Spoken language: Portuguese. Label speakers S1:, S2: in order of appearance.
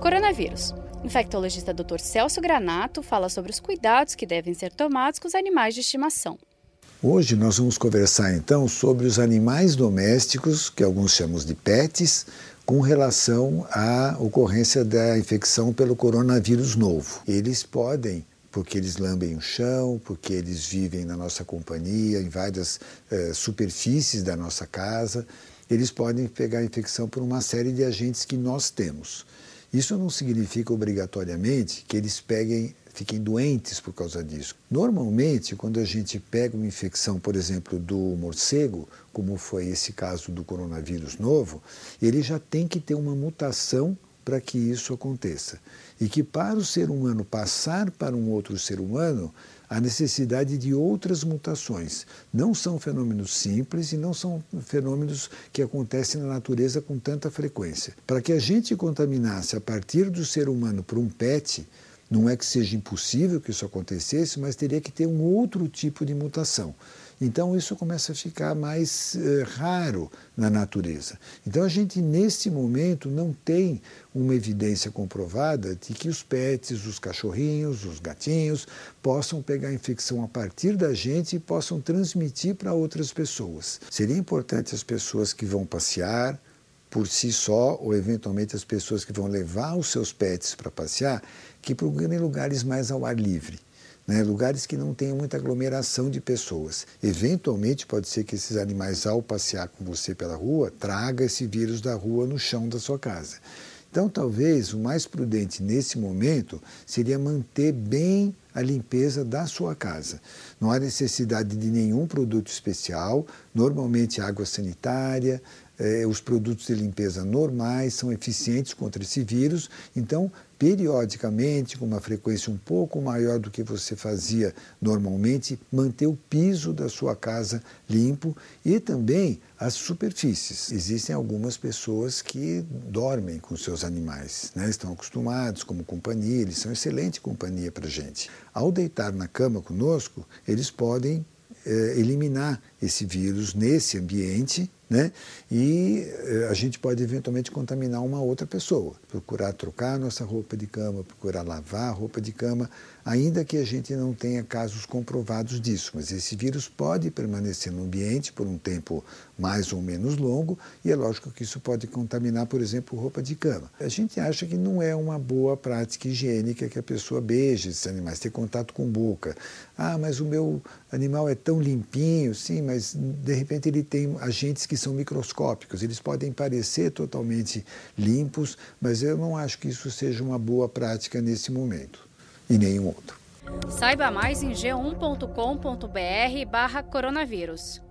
S1: Coronavírus. Infectologista Dr. Celso Granato fala sobre os cuidados que devem ser tomados com os animais de estimação.
S2: Hoje nós vamos conversar então sobre os animais domésticos, que alguns chamamos de pets, com relação à ocorrência da infecção pelo coronavírus novo. Eles podem porque eles lambem o chão, porque eles vivem na nossa companhia, em várias eh, superfícies da nossa casa, eles podem pegar a infecção por uma série de agentes que nós temos. Isso não significa obrigatoriamente que eles peguem, fiquem doentes por causa disso. Normalmente, quando a gente pega uma infecção, por exemplo, do morcego, como foi esse caso do coronavírus novo, ele já tem que ter uma mutação para que isso aconteça. E que para o ser humano passar para um outro ser humano, há necessidade de outras mutações. Não são fenômenos simples e não são fenômenos que acontecem na natureza com tanta frequência. Para que a gente contaminasse a partir do ser humano para um pet, não é que seja impossível que isso acontecesse, mas teria que ter um outro tipo de mutação. Então isso começa a ficar mais eh, raro na natureza. Então a gente, nesse momento, não tem uma evidência comprovada de que os pets, os cachorrinhos, os gatinhos, possam pegar infecção a partir da gente e possam transmitir para outras pessoas. Seria importante as pessoas que vão passear, por si só, ou eventualmente as pessoas que vão levar os seus pets para passear, que procurem lugares mais ao ar livre né, lugares que não tenham muita aglomeração de pessoas. Eventualmente, pode ser que esses animais, ao passear com você pela rua, traga esse vírus da rua no chão da sua casa. Então, talvez o mais prudente nesse momento seria manter bem a limpeza da sua casa. Não há necessidade de nenhum produto especial, normalmente água sanitária, eh, os produtos de limpeza normais são eficientes contra esse vírus, então, periodicamente, com uma frequência um pouco maior do que você fazia normalmente, manter o piso da sua casa limpo e também as superfícies. Existem algumas pessoas que dormem com seus animais, né? estão acostumados como companhia, eles são excelente companhia para gente. Ao deitar na cama conosco, eles podem eh, eliminar esse vírus nesse ambiente né? E eh, a gente pode eventualmente contaminar uma outra pessoa. Procurar trocar nossa roupa de cama, procurar lavar a roupa de cama, ainda que a gente não tenha casos comprovados disso. Mas esse vírus pode permanecer no ambiente por um tempo mais ou menos longo e é lógico que isso pode contaminar, por exemplo, roupa de cama. A gente acha que não é uma boa prática higiênica que a pessoa beije esses animais, ter contato com boca. Ah, mas o meu animal é tão limpinho, sim, mas de repente ele tem agentes que são microscópicos, eles podem parecer totalmente limpos, mas eu não acho que isso seja uma boa prática nesse momento e nenhum outro.
S1: Saiba mais em g1.com.br/barra coronavírus.